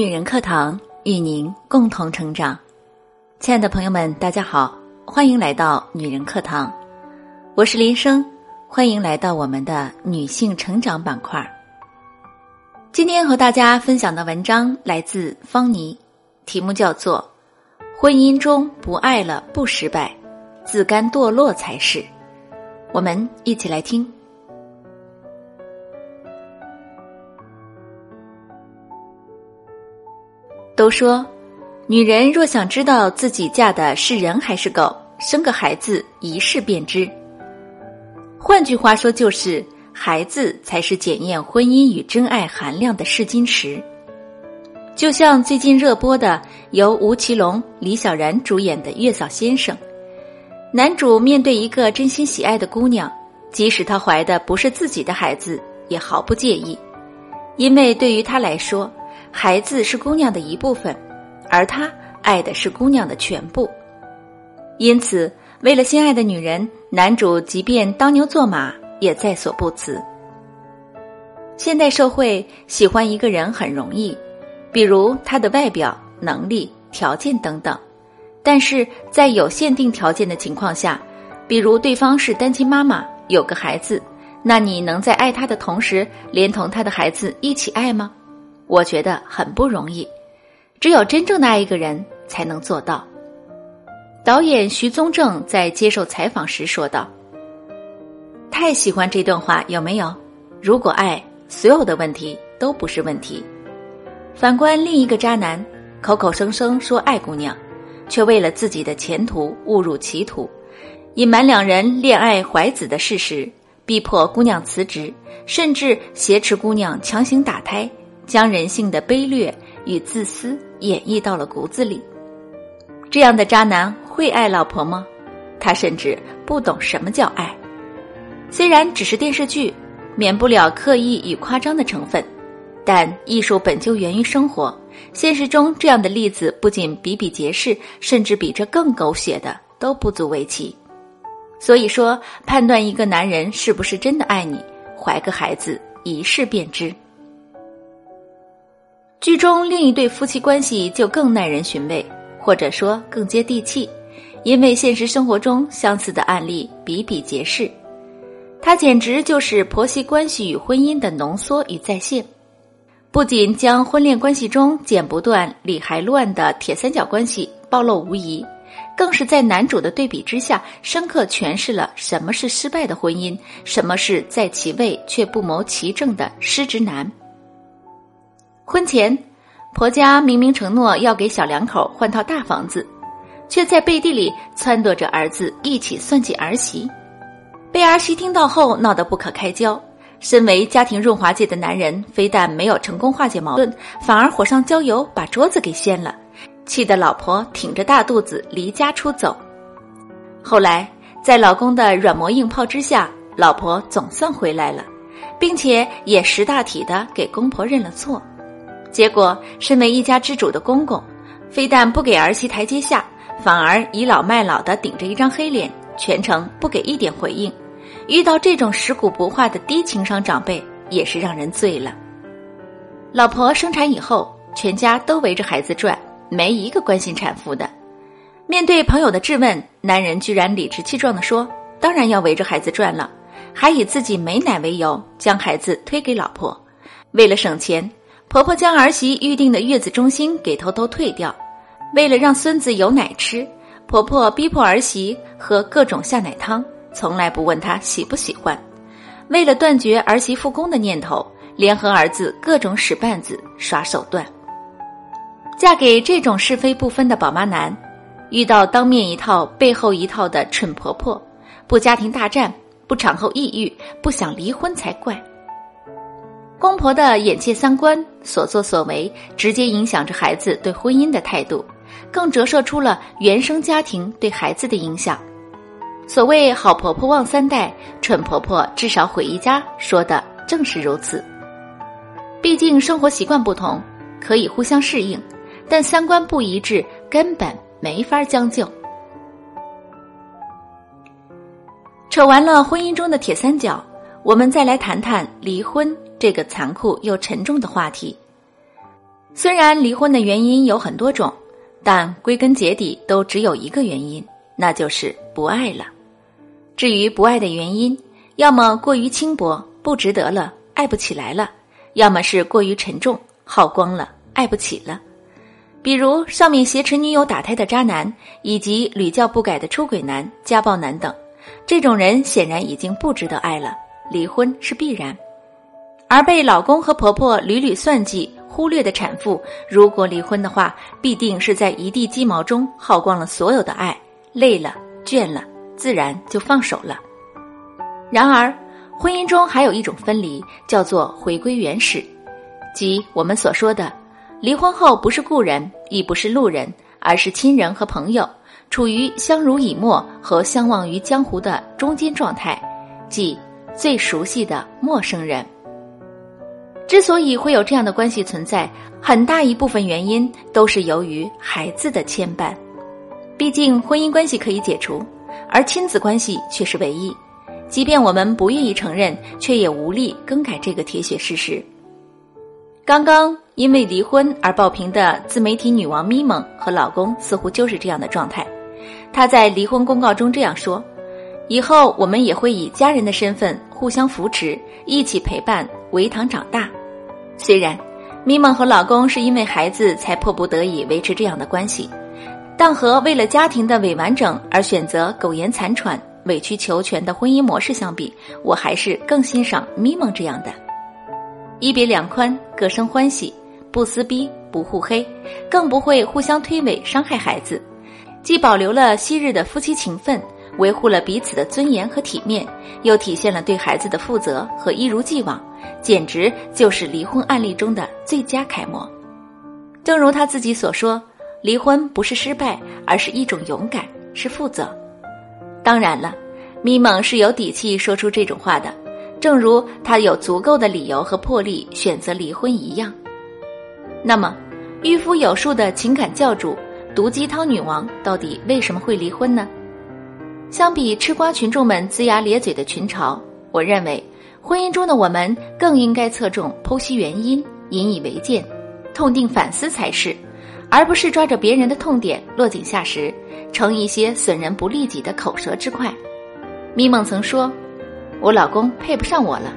女人课堂与您共同成长，亲爱的朋友们，大家好，欢迎来到女人课堂，我是林生，欢迎来到我们的女性成长板块。今天和大家分享的文章来自方妮，题目叫做《婚姻中不爱了不失败，自甘堕落才是》，我们一起来听。说，女人若想知道自己嫁的是人还是狗，生个孩子一试便知。换句话说，就是孩子才是检验婚姻与真爱含量的试金石。就像最近热播的由吴奇隆、李小然主演的《月嫂先生》，男主面对一个真心喜爱的姑娘，即使她怀的不是自己的孩子，也毫不介意，因为对于他来说。孩子是姑娘的一部分，而他爱的是姑娘的全部。因此，为了心爱的女人，男主即便当牛做马也在所不辞。现代社会喜欢一个人很容易，比如他的外表、能力、条件等等。但是在有限定条件的情况下，比如对方是单亲妈妈，有个孩子，那你能在爱他的同时，连同他的孩子一起爱吗？我觉得很不容易，只有真正的爱一个人才能做到。导演徐宗正在接受采访时说道：“太喜欢这段话，有没有？如果爱，所有的问题都不是问题。反观另一个渣男，口口声声说爱姑娘，却为了自己的前途误入歧途，隐瞒两人恋爱怀子的事实，逼迫姑娘辞职，甚至挟持姑娘强行打胎。”将人性的卑劣与自私演绎到了骨子里，这样的渣男会爱老婆吗？他甚至不懂什么叫爱。虽然只是电视剧，免不了刻意与夸张的成分，但艺术本就源于生活。现实中这样的例子不仅比比皆是，甚至比这更狗血的都不足为奇。所以说，判断一个男人是不是真的爱你，怀个孩子一试便知。剧中另一对夫妻关系就更耐人寻味，或者说更接地气，因为现实生活中相似的案例比比皆是。它简直就是婆媳关系与婚姻的浓缩与再现，不仅将婚恋关系中剪不断理还乱的铁三角关系暴露无遗，更是在男主的对比之下，深刻诠释了什么是失败的婚姻，什么是在其位却不谋其政的失职男。婚前，婆家明明承诺要给小两口换套大房子，却在背地里撺掇着儿子一起算计儿媳。被儿媳听到后闹得不可开交。身为家庭润滑剂的男人，非但没有成功化解矛盾，反而火上浇油，把桌子给掀了，气得老婆挺着大肚子离家出走。后来，在老公的软磨硬泡之下，老婆总算回来了，并且也识大体的给公婆认了错。结果，身为一家之主的公公，非但不给儿媳台阶下，反而倚老卖老的顶着一张黑脸，全程不给一点回应。遇到这种食古不化的低情商长辈，也是让人醉了。老婆生产以后，全家都围着孩子转，没一个关心产妇的。面对朋友的质问，男人居然理直气壮地说：“当然要围着孩子转了。”还以自己没奶为由，将孩子推给老婆，为了省钱。婆婆将儿媳预定的月子中心给偷偷退掉，为了让孙子有奶吃，婆婆逼迫儿媳喝各种下奶汤，从来不问她喜不喜欢。为了断绝儿媳复工的念头，联合儿子各种使绊子耍手段。嫁给这种是非不分的宝妈男，遇到当面一套背后一套的蠢婆婆，不家庭大战，不产后抑郁，不想离婚才怪。公婆的眼界三观、所作所为，直接影响着孩子对婚姻的态度，更折射出了原生家庭对孩子的影响。所谓“好婆婆旺三代，蠢婆婆至少毁一家”，说的正是如此。毕竟生活习惯不同，可以互相适应，但三观不一致，根本没法将就。扯完了婚姻中的铁三角，我们再来谈谈离婚。这个残酷又沉重的话题，虽然离婚的原因有很多种，但归根结底都只有一个原因，那就是不爱了。至于不爱的原因，要么过于轻薄，不值得了，爱不起来了；要么是过于沉重，耗光了，爱不起了。比如上面挟持女友打胎的渣男，以及屡教不改的出轨男、家暴男等，这种人显然已经不值得爱了，离婚是必然。而被老公和婆婆屡屡算计、忽略的产妇，如果离婚的话，必定是在一地鸡毛中耗光了所有的爱，累了、倦了，自然就放手了。然而，婚姻中还有一种分离，叫做回归原始，即我们所说的。离婚后不是故人，亦不是路人，而是亲人和朋友，处于相濡以沫和相忘于江湖的中间状态，即最熟悉的陌生人。之所以会有这样的关系存在，很大一部分原因都是由于孩子的牵绊。毕竟婚姻关系可以解除，而亲子关系却是唯一。即便我们不愿意承认，却也无力更改这个铁血事实。刚刚因为离婚而爆屏的自媒体女王咪蒙和老公似乎就是这样的状态。她在离婚公告中这样说：“以后我们也会以家人的身份互相扶持，一起陪伴维唐长大。”虽然咪蒙和老公是因为孩子才迫不得已维持这样的关系，但和为了家庭的伪完整而选择苟延残喘、委曲求全的婚姻模式相比，我还是更欣赏咪蒙这样的。一别两宽，各生欢喜，不撕逼，不互黑，更不会互相推诿伤害孩子，既保留了昔日的夫妻情分，维护了彼此的尊严和体面，又体现了对孩子的负责和一如既往，简直就是离婚案例中的最佳楷模。正如他自己所说，离婚不是失败，而是一种勇敢，是负责。当然了，咪蒙是有底气说出这种话的。正如他有足够的理由和魄力选择离婚一样，那么，御夫有术的情感教主、毒鸡汤女王到底为什么会离婚呢？相比吃瓜群众们龇牙咧嘴的群嘲，我认为，婚姻中的我们更应该侧重剖析原因，引以为鉴，痛定反思才是，而不是抓着别人的痛点落井下石，成一些损人不利己的口舌之快。咪蒙曾说。我老公配不上我了。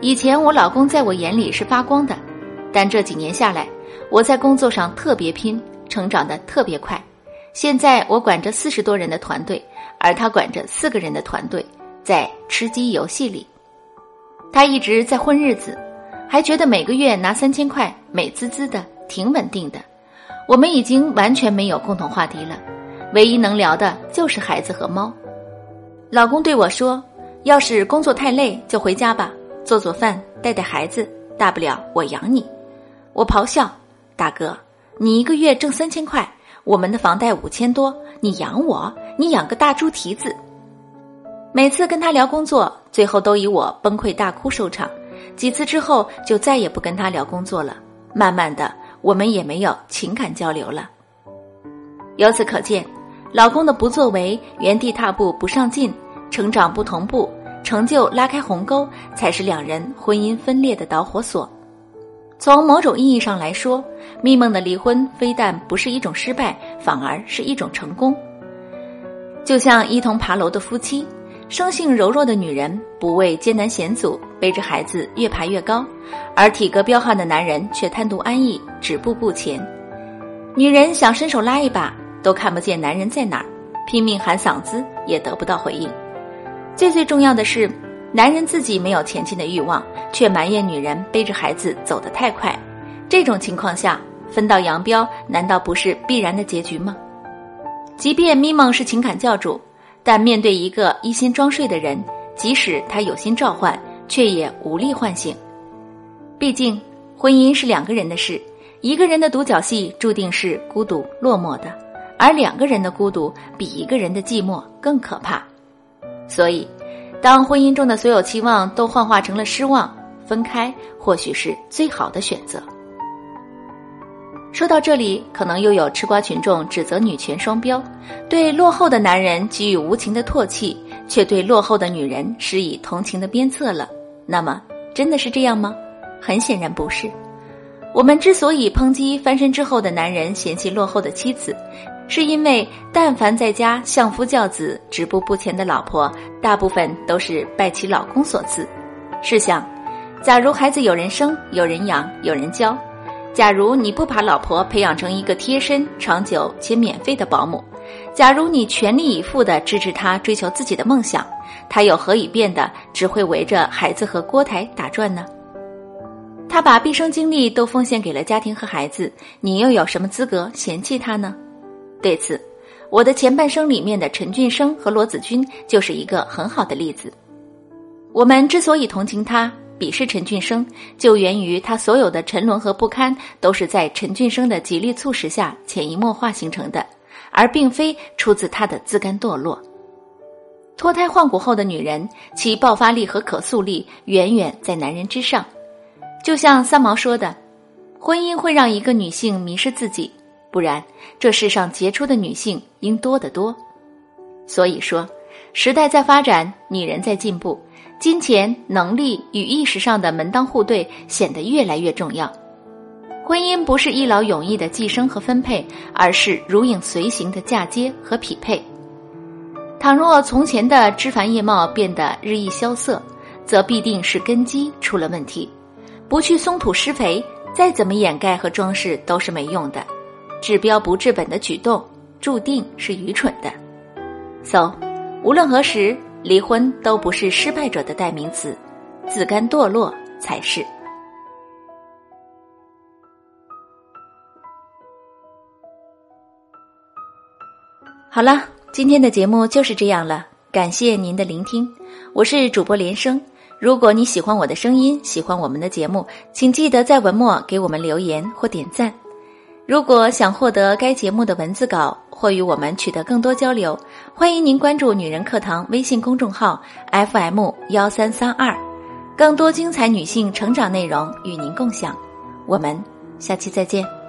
以前我老公在我眼里是发光的，但这几年下来，我在工作上特别拼，成长的特别快。现在我管着四十多人的团队，而他管着四个人的团队，在吃鸡游戏里，他一直在混日子，还觉得每个月拿三千块，美滋滋的，挺稳定的。我们已经完全没有共同话题了，唯一能聊的就是孩子和猫。老公对我说。要是工作太累，就回家吧，做做饭，带带孩子，大不了我养你。我咆哮：“大哥，你一个月挣三千块，我们的房贷五千多，你养我？你养个大猪蹄子！”每次跟他聊工作，最后都以我崩溃大哭收场。几次之后，就再也不跟他聊工作了。慢慢的，我们也没有情感交流了。由此可见，老公的不作为，原地踏步，不上进。成长不同步，成就拉开鸿沟，才是两人婚姻分裂的导火索。从某种意义上来说，咪梦的离婚非但不是一种失败，反而是一种成功。就像一同爬楼的夫妻，生性柔弱的女人不畏艰难险阻，背着孩子越爬越高，而体格彪悍的男人却贪图安逸，止步不前。女人想伸手拉一把，都看不见男人在哪儿，拼命喊嗓子也得不到回应。最最重要的是，男人自己没有前进的欲望，却埋怨女人背着孩子走得太快。这种情况下，分道扬镳难道不是必然的结局吗？即便咪蒙是情感教主，但面对一个一心装睡的人，即使他有心召唤，却也无力唤醒。毕竟，婚姻是两个人的事，一个人的独角戏注定是孤独落寞的，而两个人的孤独比一个人的寂寞更可怕。所以，当婚姻中的所有期望都幻化成了失望，分开或许是最好的选择。说到这里，可能又有吃瓜群众指责女权双标，对落后的男人给予无情的唾弃，却对落后的女人施以同情的鞭策了。那么，真的是这样吗？很显然不是。我们之所以抨击翻身之后的男人嫌弃落后的妻子，是因为但凡在家相夫教子、止步不前的老婆，大部分都是拜其老公所赐。试想，假如孩子有人生、有人养、有人教，假如你不把老婆培养成一个贴身、长久且免费的保姆，假如你全力以赴地支持她追求自己的梦想，她又何以变得只会围着孩子和锅台打转呢？他把毕生精力都奉献给了家庭和孩子，你又有什么资格嫌弃他呢？对此，我的前半生里面的陈俊生和罗子君就是一个很好的例子。我们之所以同情他、鄙视陈俊生，就源于他所有的沉沦和不堪都是在陈俊生的极力促使下潜移默化形成的，而并非出自他的自甘堕落。脱胎换骨后的女人，其爆发力和可塑力远远在男人之上。就像三毛说的，婚姻会让一个女性迷失自己，不然这世上杰出的女性应多得多。所以说，时代在发展，女人在进步，金钱、能力与意识上的门当户对显得越来越重要。婚姻不是一劳永逸的寄生和分配，而是如影随形的嫁接和匹配。倘若从前的枝繁叶茂变得日益萧瑟，则必定是根基出了问题。不去松土施肥，再怎么掩盖和装饰都是没用的。治标不治本的举动，注定是愚蠢的。So，无论何时，离婚都不是失败者的代名词，自甘堕落才是。好了，今天的节目就是这样了，感谢您的聆听，我是主播连生。如果你喜欢我的声音，喜欢我们的节目，请记得在文末给我们留言或点赞。如果想获得该节目的文字稿或与我们取得更多交流，欢迎您关注“女人课堂”微信公众号 FM 幺三三二，更多精彩女性成长内容与您共享。我们下期再见。